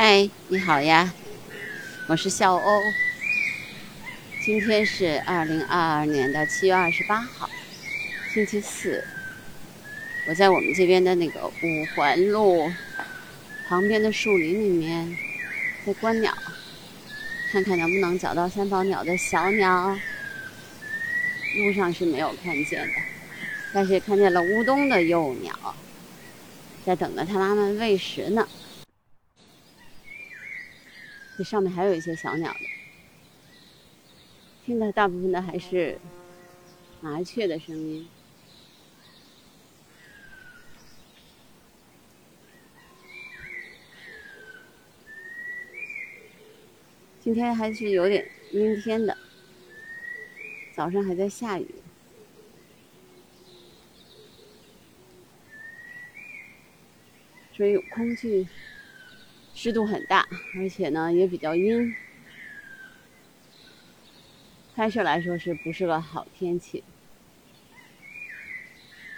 嗨，你好呀，我是笑欧。今天是二零二二年的七月二十八号，星期四。我在我们这边的那个五环路旁边的树林里面在观鸟，看看能不能找到三宝鸟的小鸟。路上是没有看见的，但是看见了乌冬的幼鸟，在等着它妈妈喂食呢。这上面还有一些小鸟的，听的大部分的还是麻雀的声音。今天还是有点阴天的，早上还在下雨，所以空气。湿度很大，而且呢也比较阴，拍摄来说是不是个好天气？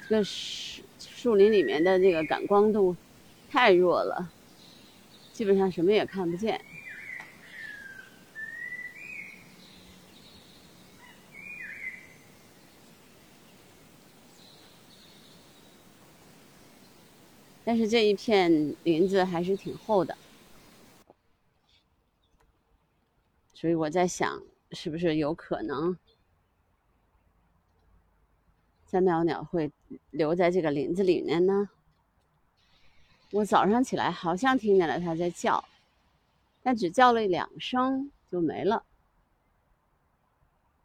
这个树树林里面的这个感光度太弱了，基本上什么也看不见。但是这一片林子还是挺厚的。所以我在想，是不是有可能三苗鸟会留在这个林子里面呢？我早上起来好像听见了它在叫，但只叫了两声就没了。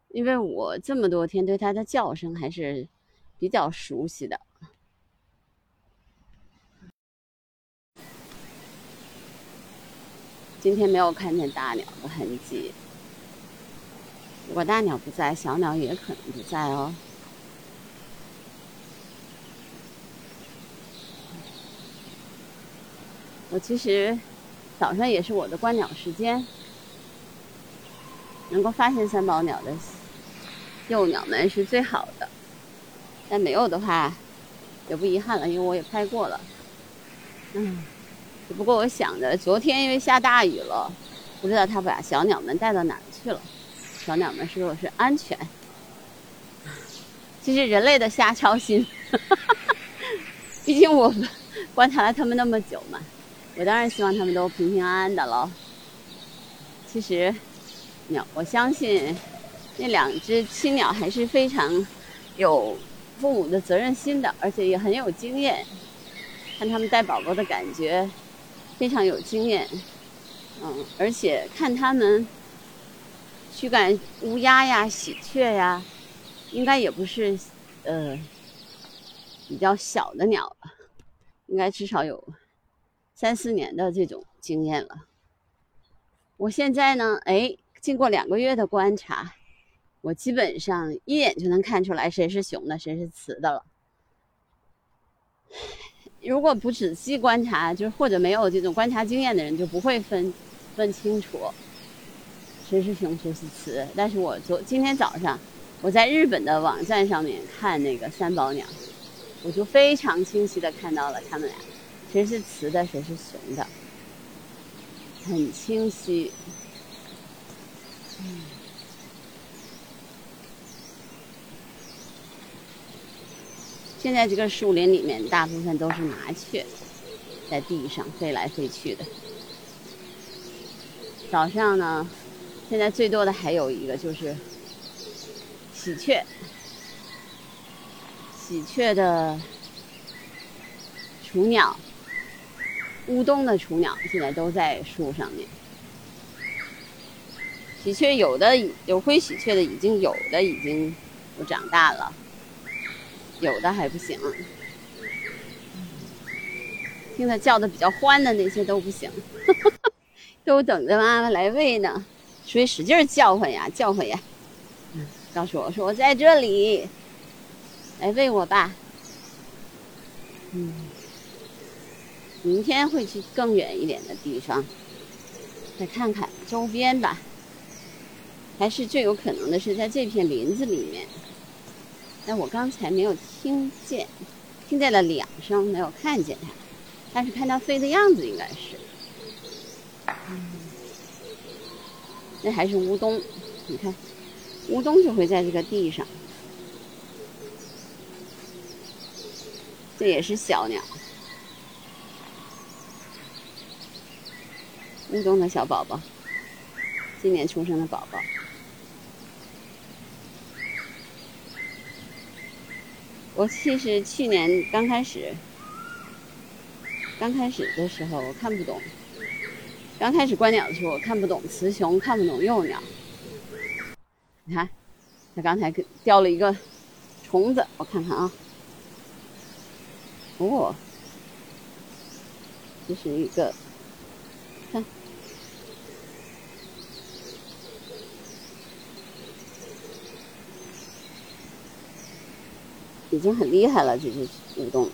因为我这么多天对它的叫声还是比较熟悉的。今天没有看见大鸟的痕迹。如果大鸟不在，小鸟也可能不在哦。我其实早上也是我的观鸟时间，能够发现三宝鸟的幼鸟们是最好的。但没有的话，也不遗憾了，因为我也拍过了。嗯。只不过我想着，昨天因为下大雨了，不知道他把小鸟们带到哪儿去了。小鸟们是否是安全？其实人类的瞎操心，毕竟我观察了他们那么久嘛，我当然希望他们都平平安安的喽。其实，鸟，我相信那两只青鸟还是非常有父母的责任心的，而且也很有经验。看他们带宝宝的感觉。非常有经验，嗯，而且看他们驱赶乌鸦呀、喜鹊呀，应该也不是呃比较小的鸟了，应该至少有三四年的这种经验了。我现在呢，哎，经过两个月的观察，我基本上一眼就能看出来谁是雄的，谁是雌的了。如果不仔细观察，就是或者没有这种观察经验的人，就不会分分清楚谁是雄谁是雌。但是我昨今天早上我在日本的网站上面看那个三宝鸟，我就非常清晰的看到了他们俩，谁是雌的，谁是雄的，很清晰。嗯。现在这个树林里面大部分都是麻雀，在地上飞来飞去的。早上呢，现在最多的还有一个就是喜鹊，喜鹊的雏鸟，乌冬的雏鸟现在都在树上面。喜鹊有的有灰喜鹊的，已经有的已经都长大了。有的还不行，听它叫的比较欢的那些都不行，都等着妈妈来喂呢，所以使劲叫唤呀，叫唤呀，告诉我说我在这里，来喂我吧。嗯，明天会去更远一点的地方，再看看周边吧，还是最有可能的是在这片林子里面。但我刚才没有听见，听见了两声，没有看见它，但是看它飞的样子应该是。那还是乌冬，你看，乌冬就会在这个地上。这也是小鸟，乌冬的小宝宝，今年出生的宝宝。我其实去年刚开始，刚开始的时候我看不懂，刚开始观鸟的时候我看不懂雌雄，看不懂幼鸟。你看，它刚才叼了一个虫子，我看看啊。哦，这是一个，看，已经很厉害了，这只舞动。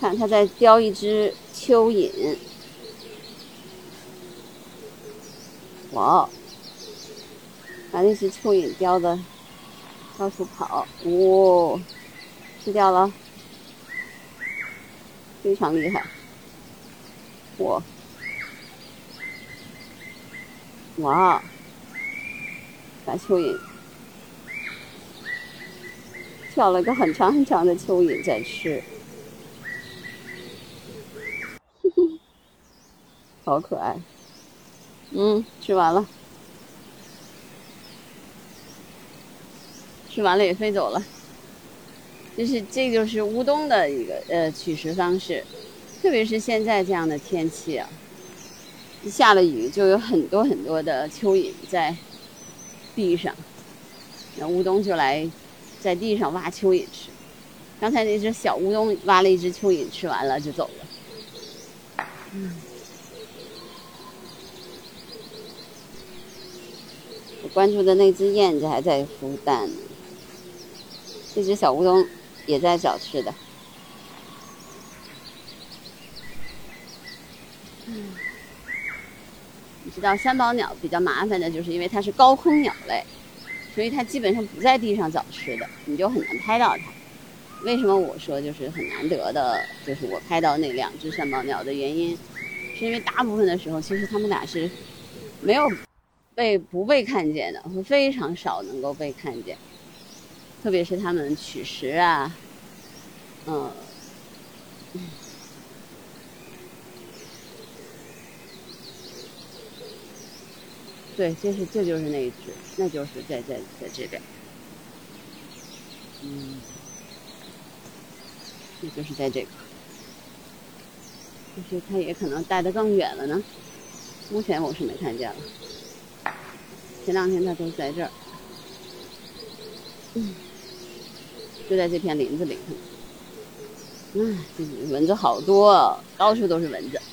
看，它在叼一只蚯蚓。哇！把那只蚯蚓叼的到处跑，哇！吃掉了，非常厉害！哇！哇！白蚯蚓挑了个很长很长的蚯蚓在吃，好可爱。嗯，吃完了，吃完了也飞走了。就是这就是乌冬的一个呃取食方式，特别是现在这样的天气啊，一下了雨就有很多很多的蚯蚓在地上，那乌冬就来在地上挖蚯蚓吃。刚才那只小乌冬挖了一只蚯蚓，吃完了就走了。嗯。关注的那只燕子还在孵蛋，这只小乌冬也在找吃的。嗯，你知道三宝鸟比较麻烦的就是因为它是高空鸟类，所以它基本上不在地上找吃的，你就很难拍到它。为什么我说就是很难得的，就是我拍到那两只三宝鸟的原因，是因为大部分的时候其实它们俩是没有。被不被看见的，会非常少能够被看见，特别是它们取食啊，嗯，对，这是这就是那一只，那就是在在在这边，嗯，这就是在这个，就是它也可能带的更远了呢，目前我是没看见了。前两天它都在这儿，嗯，就在这片林子里头。嗯，蚊子好多，到处都是蚊子。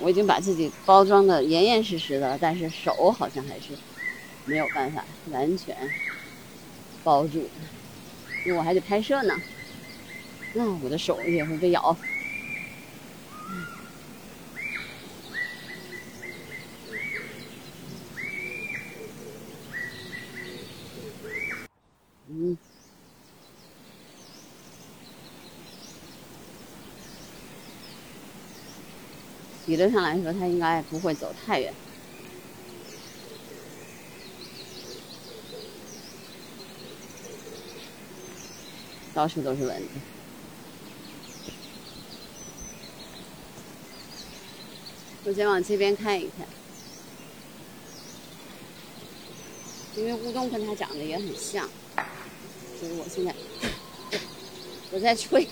我已经把自己包装的严严实实的，但是手好像还是没有办法完全包住，因为我还得拍摄呢。那我的手也会被咬。嗯，理论上来说，它应该不会走太远。到处都是蚊子，我先往这边看一看，因为乌冬跟它长得也很像。所以我现在 我在吹，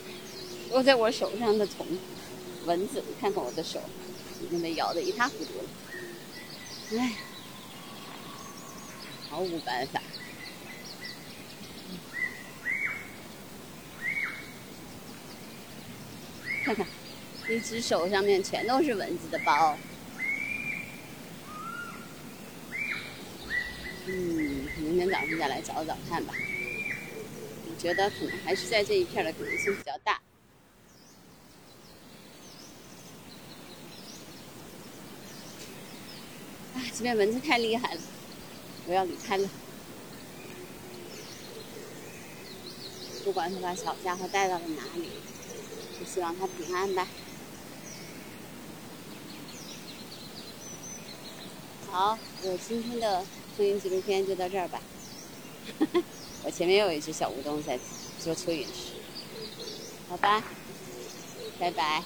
落在我手上的虫蚊子，看看我的手已经被咬得一塌糊涂了，唉，毫无办法。看看，一只手上面全都是蚊子的包。嗯，明天早上再来找找看吧。觉得可能还是在这一片的可能性比较大。啊，这边蚊子太厉害了，我要离开了。不管他把小家伙带到了哪里，就希望他平安吧。好，我今天的声音纪录片就到这儿吧。我前面有一只小乌冬在做蚯蚓吃，好吧，拜拜。